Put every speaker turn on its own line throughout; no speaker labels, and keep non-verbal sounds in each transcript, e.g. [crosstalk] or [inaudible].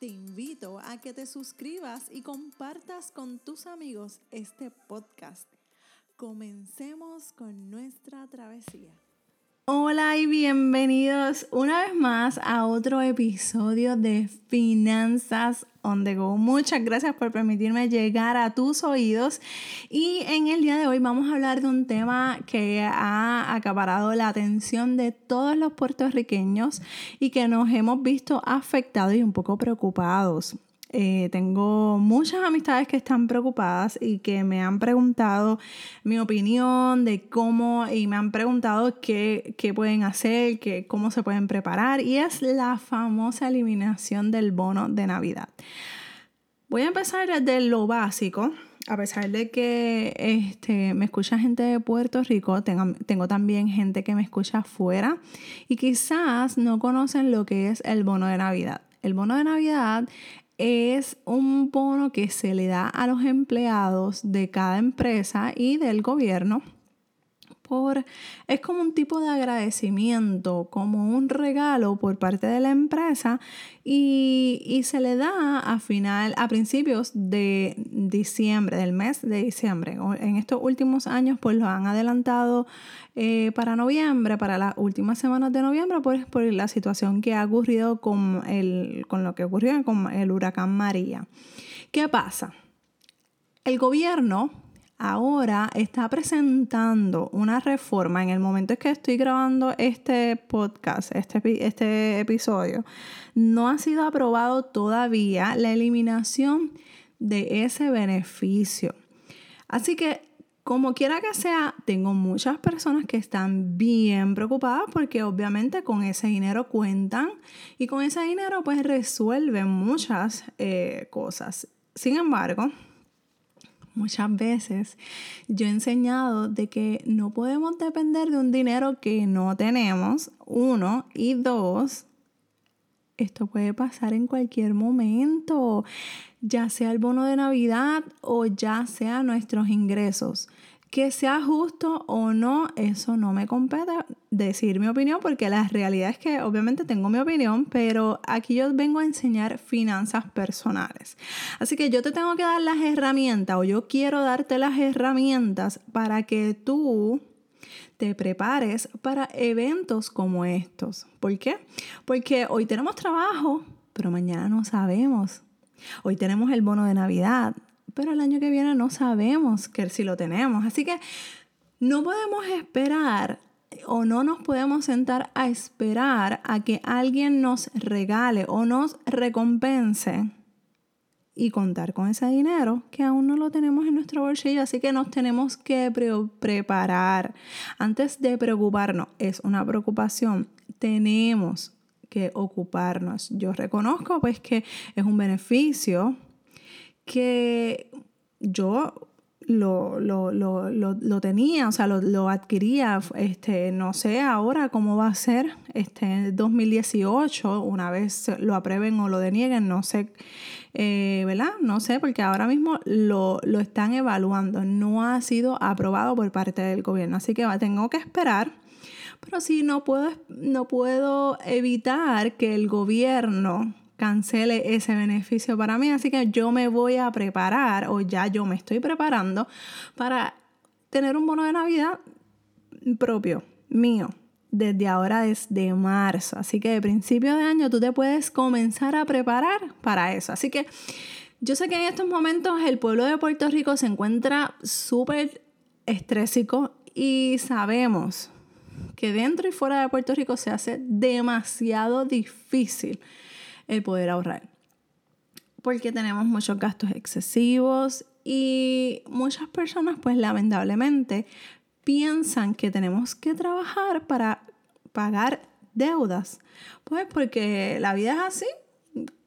te invito a que te suscribas y compartas con tus amigos este podcast. Comencemos con nuestra travesía. Hola y bienvenidos una vez más a otro episodio de Finanzas on the Go. Muchas gracias por permitirme llegar a tus oídos y en el día de hoy vamos a hablar de un tema que ha acaparado la atención de todos los puertorriqueños y que nos hemos visto afectados y un poco preocupados. Eh, tengo muchas amistades que están preocupadas y que me han preguntado mi opinión de cómo y me han preguntado qué, qué pueden hacer, qué, cómo se pueden preparar y es la famosa eliminación del bono de Navidad. Voy a empezar desde lo básico. A pesar de que este, me escucha gente de Puerto Rico, tengo, tengo también gente que me escucha afuera y quizás no conocen lo que es el bono de Navidad. El bono de Navidad es un bono que se le da a los empleados de cada empresa y del gobierno. Es como un tipo de agradecimiento, como un regalo por parte de la empresa y, y, se le da a final, a principios de diciembre, del mes de diciembre. En estos últimos años, pues lo han adelantado eh, para noviembre, para las últimas semanas de noviembre, pues por la situación que ha ocurrido con, el, con lo que ocurrió con el huracán María. ¿Qué pasa? El gobierno ahora está presentando una reforma en el momento en que estoy grabando este podcast, este, este episodio, no ha sido aprobado todavía la eliminación de ese beneficio. Así que como quiera que sea, tengo muchas personas que están bien preocupadas porque obviamente con ese dinero cuentan y con ese dinero pues resuelven muchas eh, cosas. Sin embargo, muchas veces yo he enseñado de que no podemos depender de un dinero que no tenemos, uno, y dos, esto puede pasar en cualquier momento, ya sea el bono de Navidad o ya sea nuestros ingresos. Que sea justo o no, eso no me compete decir mi opinión porque la realidad es que obviamente tengo mi opinión, pero aquí yo vengo a enseñar finanzas personales. Así que yo te tengo que dar las herramientas o yo quiero darte las herramientas para que tú te prepares para eventos como estos. ¿Por qué? Porque hoy tenemos trabajo, pero mañana no sabemos. Hoy tenemos el bono de Navidad, pero el año que viene no sabemos que si lo tenemos. Así que no podemos esperar o no nos podemos sentar a esperar a que alguien nos regale o nos recompense y contar con ese dinero que aún no lo tenemos en nuestro bolsillo. Así que nos tenemos que preparar. Antes de preocuparnos, es una preocupación, tenemos que ocuparnos. Yo reconozco pues que es un beneficio que yo lo, lo, tenía, o sea, lo, adquiría, este, no sé ahora cómo va a ser este, en 2018, una vez lo aprueben o lo denieguen, no sé, eh, ¿verdad? No sé, porque ahora mismo lo, están evaluando, no ha sido aprobado por parte del gobierno, así que tengo que esperar. Pero sí, no puedo, no puedo evitar que el gobierno cancele ese beneficio para mí. Así que yo me voy a preparar o ya yo me estoy preparando para tener un bono de Navidad propio, mío, desde ahora, desde marzo. Así que de principio de año tú te puedes comenzar a preparar para eso. Así que yo sé que en estos momentos el pueblo de Puerto Rico se encuentra súper estrésico y sabemos que dentro y fuera de Puerto Rico se hace demasiado difícil el poder ahorrar. Porque tenemos muchos gastos excesivos y muchas personas pues lamentablemente piensan que tenemos que trabajar para pagar deudas. Pues porque la vida es así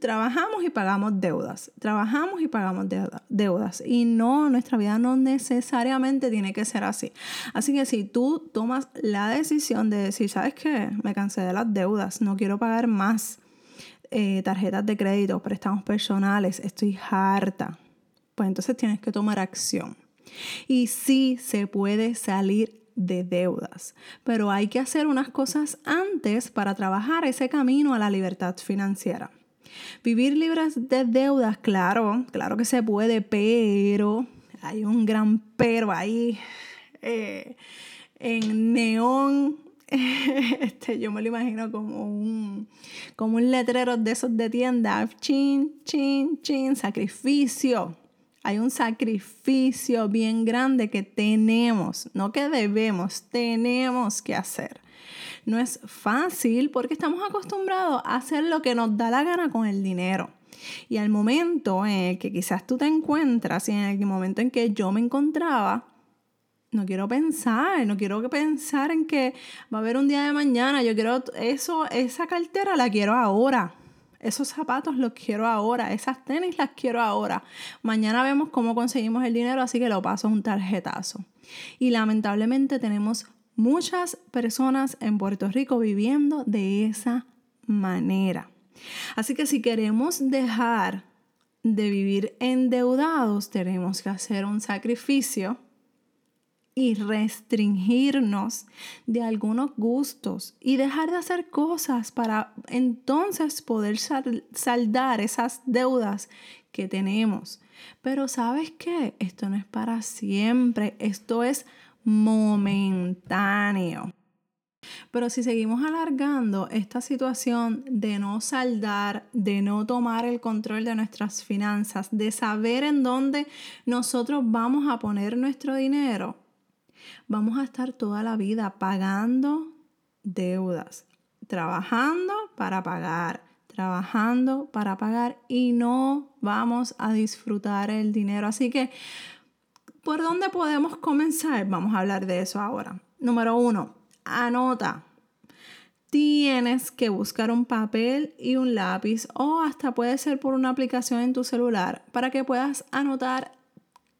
trabajamos y pagamos deudas, trabajamos y pagamos deudas. Y no, nuestra vida no necesariamente tiene que ser así. Así que si tú tomas la decisión de decir, ¿sabes qué? Me cansé de las deudas, no quiero pagar más eh, tarjetas de crédito, préstamos personales, estoy harta. Pues entonces tienes que tomar acción. Y sí se puede salir de deudas, pero hay que hacer unas cosas antes para trabajar ese camino a la libertad financiera. Vivir libres de deudas, claro, claro que se puede, pero hay un gran pero ahí eh, en neón. [laughs] Este, yo me lo imagino como un, como un letrero de esos de tienda. Chin, chin, chin, sacrificio. Hay un sacrificio bien grande que tenemos, no que debemos, tenemos que hacer. No es fácil porque estamos acostumbrados a hacer lo que nos da la gana con el dinero. Y al momento en que quizás tú te encuentras y en el momento en que yo me encontraba, no quiero pensar, no quiero pensar en que va a haber un día de mañana, yo quiero eso, esa cartera la quiero ahora. Esos zapatos los quiero ahora, esas tenis las quiero ahora. Mañana vemos cómo conseguimos el dinero, así que lo paso un tarjetazo. Y lamentablemente tenemos muchas personas en Puerto Rico viviendo de esa manera. Así que si queremos dejar de vivir endeudados, tenemos que hacer un sacrificio y restringirnos de algunos gustos y dejar de hacer cosas para entonces poder saldar esas deudas que tenemos. Pero sabes qué, esto no es para siempre, esto es momentáneo. Pero si seguimos alargando esta situación de no saldar, de no tomar el control de nuestras finanzas, de saber en dónde nosotros vamos a poner nuestro dinero, vamos a estar toda la vida pagando deudas, trabajando para pagar, trabajando para pagar y no vamos a disfrutar el dinero. Así que ¿Por dónde podemos comenzar? Vamos a hablar de eso ahora. Número uno, anota. Tienes que buscar un papel y un lápiz o hasta puede ser por una aplicación en tu celular para que puedas anotar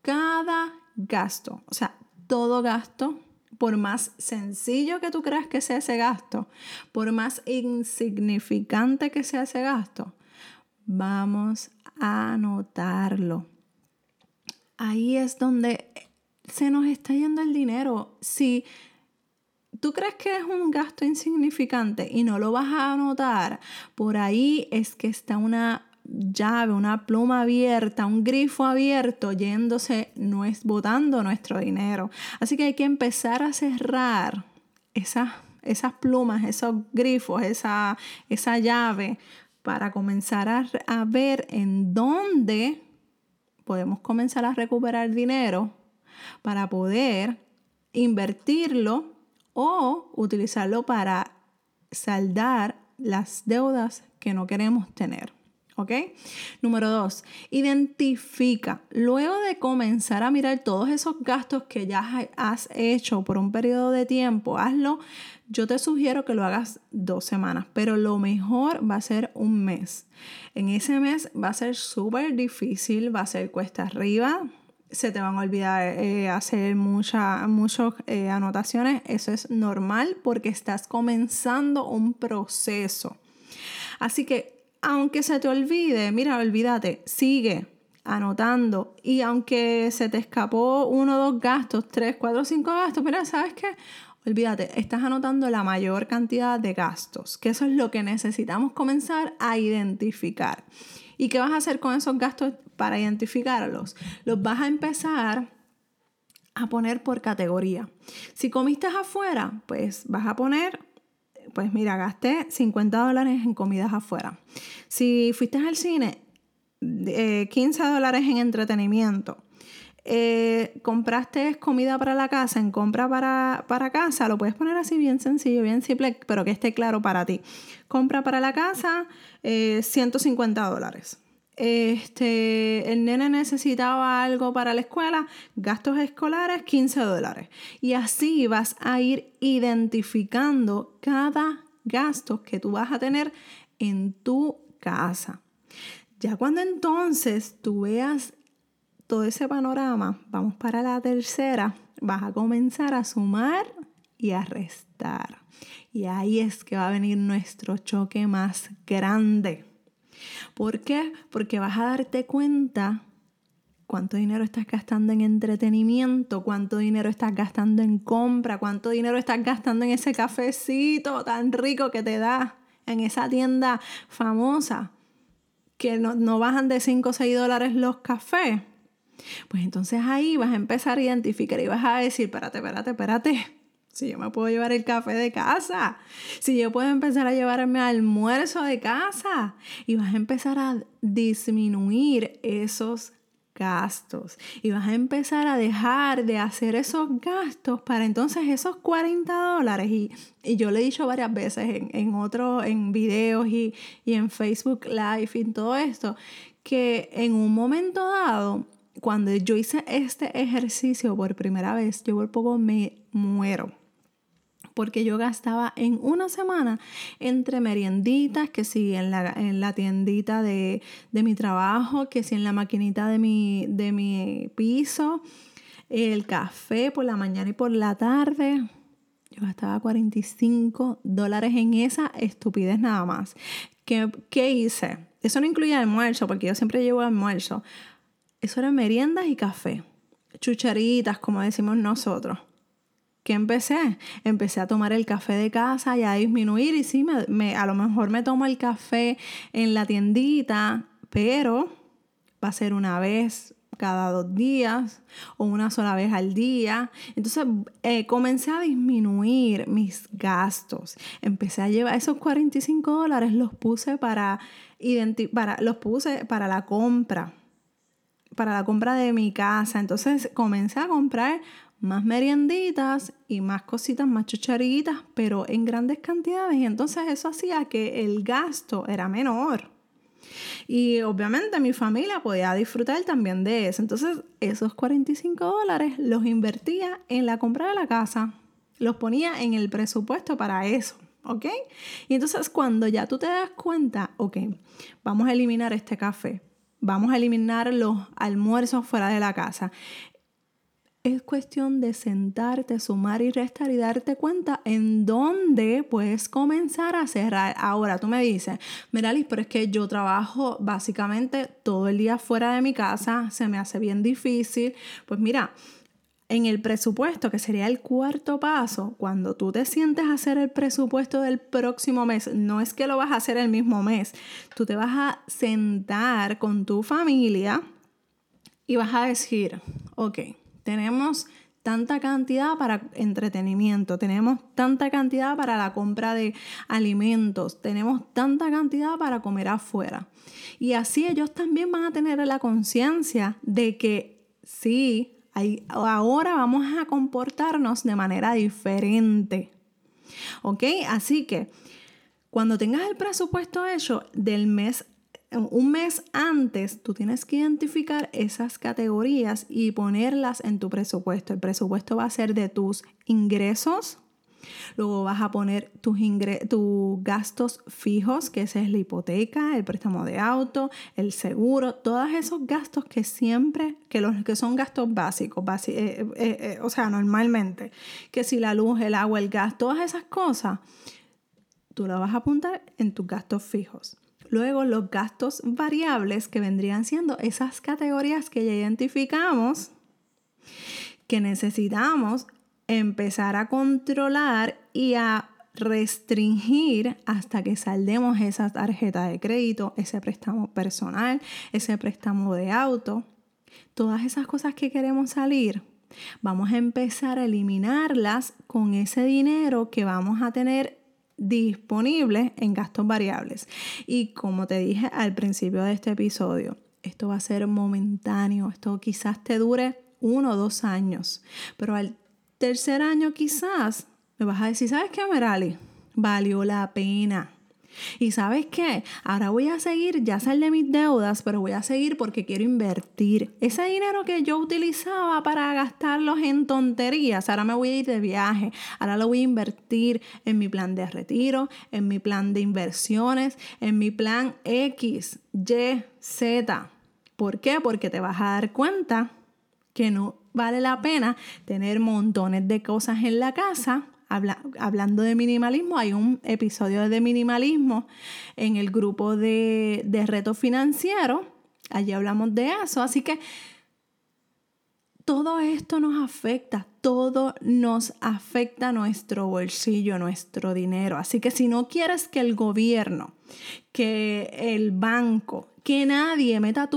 cada gasto. O sea, todo gasto, por más sencillo que tú creas que sea ese gasto, por más insignificante que sea ese gasto, vamos a anotarlo ahí es donde se nos está yendo el dinero. Si tú crees que es un gasto insignificante y no lo vas a anotar, por ahí es que está una llave, una pluma abierta, un grifo abierto yéndose, no es botando nuestro dinero. Así que hay que empezar a cerrar esas, esas plumas, esos grifos, esa, esa llave para comenzar a, a ver en dónde podemos comenzar a recuperar dinero para poder invertirlo o utilizarlo para saldar las deudas que no queremos tener. ¿Ok? Número dos, identifica. Luego de comenzar a mirar todos esos gastos que ya has hecho por un periodo de tiempo, hazlo. Yo te sugiero que lo hagas dos semanas, pero lo mejor va a ser un mes. En ese mes va a ser súper difícil, va a ser cuesta arriba, se te van a olvidar eh, hacer muchas eh, anotaciones. Eso es normal porque estás comenzando un proceso. Así que aunque se te olvide, mira, olvídate, sigue anotando. Y aunque se te escapó uno, dos gastos, tres, cuatro, cinco gastos, mira, ¿sabes qué? Olvídate, estás anotando la mayor cantidad de gastos, que eso es lo que necesitamos comenzar a identificar. ¿Y qué vas a hacer con esos gastos para identificarlos? Los vas a empezar a poner por categoría. Si comiste afuera, pues vas a poner pues mira, gasté 50 dólares en comidas afuera. Si fuiste al cine, 15 eh, dólares en entretenimiento. Eh, compraste comida para la casa, en compra para, para, casa, lo puedes poner así bien sencillo, bien simple, pero que esté claro para ti. Compra para la casa, 150 eh, dólares este, el nene necesitaba algo para la escuela, gastos escolares, 15 dólares. Y así vas a ir identificando cada gasto que tú vas a tener en tu casa. Ya cuando entonces tú veas todo ese panorama, vamos para la tercera, vas a comenzar a sumar y a restar. Y ahí es que va a venir nuestro choque más grande. ¿Por qué? Porque vas a darte cuenta cuánto dinero estás gastando en entretenimiento, cuánto dinero estás gastando en compra, cuánto dinero estás gastando en ese cafecito tan rico que te da en esa tienda famosa, que no, no bajan de 5 o 6 dólares los cafés. Pues entonces ahí vas a empezar a identificar y vas a decir, espérate, espérate, espérate. Si yo me puedo llevar el café de casa, si yo puedo empezar a llevarme almuerzo de casa y vas a empezar a disminuir esos gastos y vas a empezar a dejar de hacer esos gastos para entonces esos 40 dólares y, yo le he dicho varias veces en, en otros, en videos y, y en Facebook Live y todo esto, que en un momento dado cuando yo hice este ejercicio por primera vez, yo por poco me muero. Porque yo gastaba en una semana entre merienditas, que si en la, en la tiendita de, mi trabajo, que si en la maquinita de mi, de mi piso, el café por la mañana y por la tarde. Yo gastaba 45 dólares en esa estupidez nada más. ¿Qué, ¿Qué hice? Eso no incluía almuerzo, porque yo siempre llevo almuerzo. Eso eran meriendas y café. Chucharitas, como decimos nosotros. ¿Qué empecé? Empecé a tomar el café de casa y a disminuir. Y sí, me, a lo mejor me tomo el café en la tiendita, pero va a ser una vez cada dos días o una sola vez al día. Entonces eh, comencé a disminuir mis gastos. Empecé a llevar esos 45 dólares, los puse para, para, los puse para la compra para la compra de mi casa. Entonces comencé a comprar más merienditas y más cositas, más chucharitas, pero en grandes cantidades. Y entonces eso hacía que el gasto era menor. Y obviamente mi familia podía disfrutar también de eso. Entonces esos 45 dólares los invertía en la compra de la casa. Los ponía en el presupuesto para eso. ¿Ok? Y entonces cuando ya tú te das cuenta, ok, vamos a eliminar este café, vamos a eliminar los almuerzos fuera de la casa. Es cuestión de sentarte, sumar y restar y darte cuenta en dónde puedes comenzar a cerrar. Ahora tú me dices, Miralis, pero es que yo trabajo básicamente todo el día fuera de mi casa, se me hace bien difícil. Pues mira, en el presupuesto, que sería el cuarto paso, cuando tú te sientes a hacer el presupuesto del próximo mes, no es que lo vas a hacer el mismo mes, tú te vas a sentar con tu familia y vas a decir, ok, tenemos tanta cantidad para entretenimiento, tenemos tanta cantidad para la compra de alimentos, tenemos tanta cantidad para comer afuera. Y así ellos también van a tener la conciencia de que sí, ahora vamos a comportarnos de manera diferente. ¿Ok? Así que cuando tengas el presupuesto hecho del mes, un mes antes, tú tienes que identificar esas categorías y ponerlas en tu presupuesto. El presupuesto va a ser de tus ingresos, Luego vas a poner tus, tus gastos fijos, que ese es la hipoteca, el préstamo de auto, el seguro, todos esos gastos que siempre, que, los, que son gastos básicos, eh, eh, eh, o sea, normalmente, que si la luz, el agua, el gas, todas esas cosas, tú las vas a apuntar en tus gastos fijos. Luego los gastos variables que vendrían siendo esas categorías que ya identificamos que necesitamos empezar a controlar y a restringir hasta que saldemos esa tarjeta de crédito, ese préstamo personal, ese préstamo de auto, todas esas cosas que queremos salir, vamos a empezar a eliminarlas con ese dinero que vamos a tener disponible en gastos variables. Y como te dije al principio de este episodio, esto va a ser momentáneo, esto quizás te dure uno o dos años, pero al tercer año quizás me vas a decir, ¿sabes qué, Merali? Valió la pena. Y sabes qué? Ahora voy a seguir, ya sal de mis deudas, pero voy a seguir porque quiero invertir. Ese dinero que yo utilizaba para gastarlos en tonterías, ahora me voy a ir de viaje. Ahora lo voy a invertir en mi plan de retiro, en mi plan de inversiones, en mi plan X, Y, Z. ¿Por qué? Porque te vas a dar cuenta que no vale la pena tener montones de cosas en la casa hablando de minimalismo, hay un episodio de minimalismo en el grupo de, de reto financiero. Allí hablamos de eso. Así que todo esto nos afecta, todo nos afecta nuestro bolsillo, nuestro dinero. Así que si no quieres que el gobierno, que el banco, que nadie meta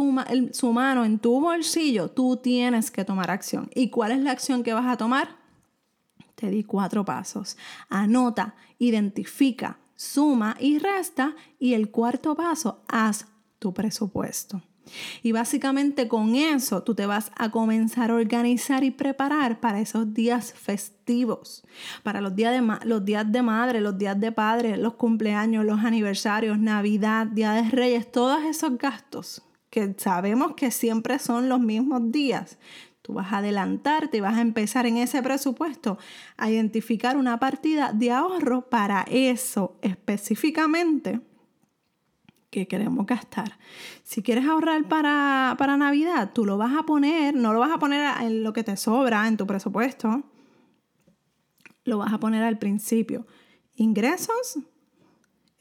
su mano en tu bolsillo, tú tienes que tomar acción. ¿Y cuál es la acción que vas a tomar? Te di cuatro pasos. Anota, identifica, suma y resta. Y el cuarto paso, haz tu presupuesto. Y básicamente con eso tú te vas a comenzar a organizar y preparar para esos días festivos, para los días de, los días de madre, los días de padre, los cumpleaños, los aniversarios, Navidad, Día de Reyes, todos esos gastos que sabemos que siempre son los mismos días. Tú vas a adelantarte y vas a empezar en ese presupuesto a identificar una partida de ahorro para eso específicamente que queremos gastar. Si quieres ahorrar para, para Navidad, tú lo vas a poner, no lo vas a poner en lo que te sobra en tu presupuesto, lo vas a poner al principio. Ingresos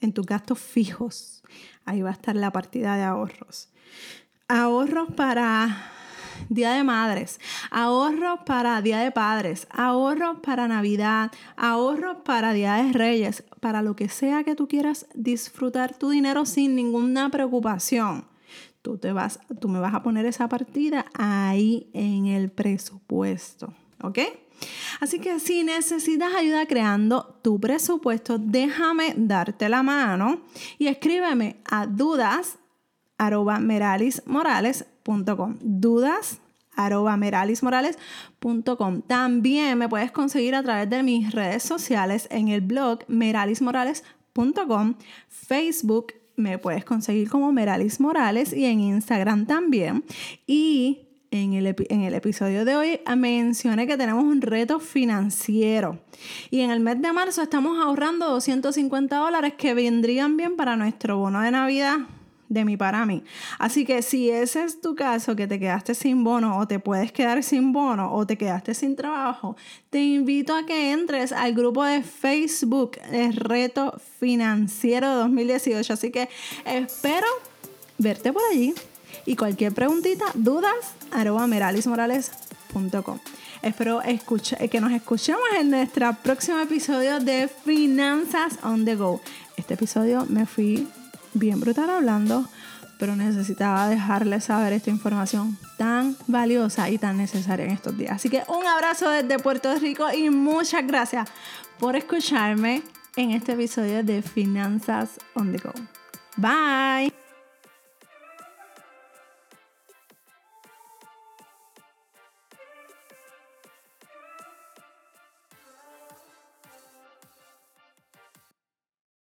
en tus gastos fijos. Ahí va a estar la partida de ahorros. Ahorros para Día de Madres, ahorros para Día de Padres, ahorros para Navidad, ahorros para Día de Reyes, para lo que sea que tú quieras disfrutar tu dinero sin ninguna preocupación. Tú, te vas, tú me vas a poner esa partida ahí en el presupuesto, ¿ok? Así que si necesitas ayuda creando tu presupuesto, déjame darte la mano y escríbeme a dudas dudas arroba meralismorales.com. También me puedes conseguir a través de mis redes sociales en el blog meralismorales.com, Facebook me puedes conseguir como Meralis Morales y en Instagram también. Y en el, episodio de hoy mencioné que tenemos un reto financiero. Y en el mes de marzo estamos ahorrando 250 dólares que vendrían bien para nuestro bono de Navidad de mi para mí. Así que si ese es tu caso, que te quedaste sin bono o te puedes quedar sin bono o te quedaste sin trabajo, te invito a que entres al grupo de Facebook Reto Financiero 2018. Así que espero verte por allí y cualquier preguntita, dudas, arroba meralismorales.com. Espero que nos escuchemos en nuestro próximo episodio de Finanzas on the Go. Este episodio me fui bien brutal hablando, pero necesitaba dejarles saber esta información tan valiosa y tan necesaria en estos días. Así que un abrazo desde Puerto Rico y muchas gracias por escucharme en este episodio de Finanzas on the Go. Bye.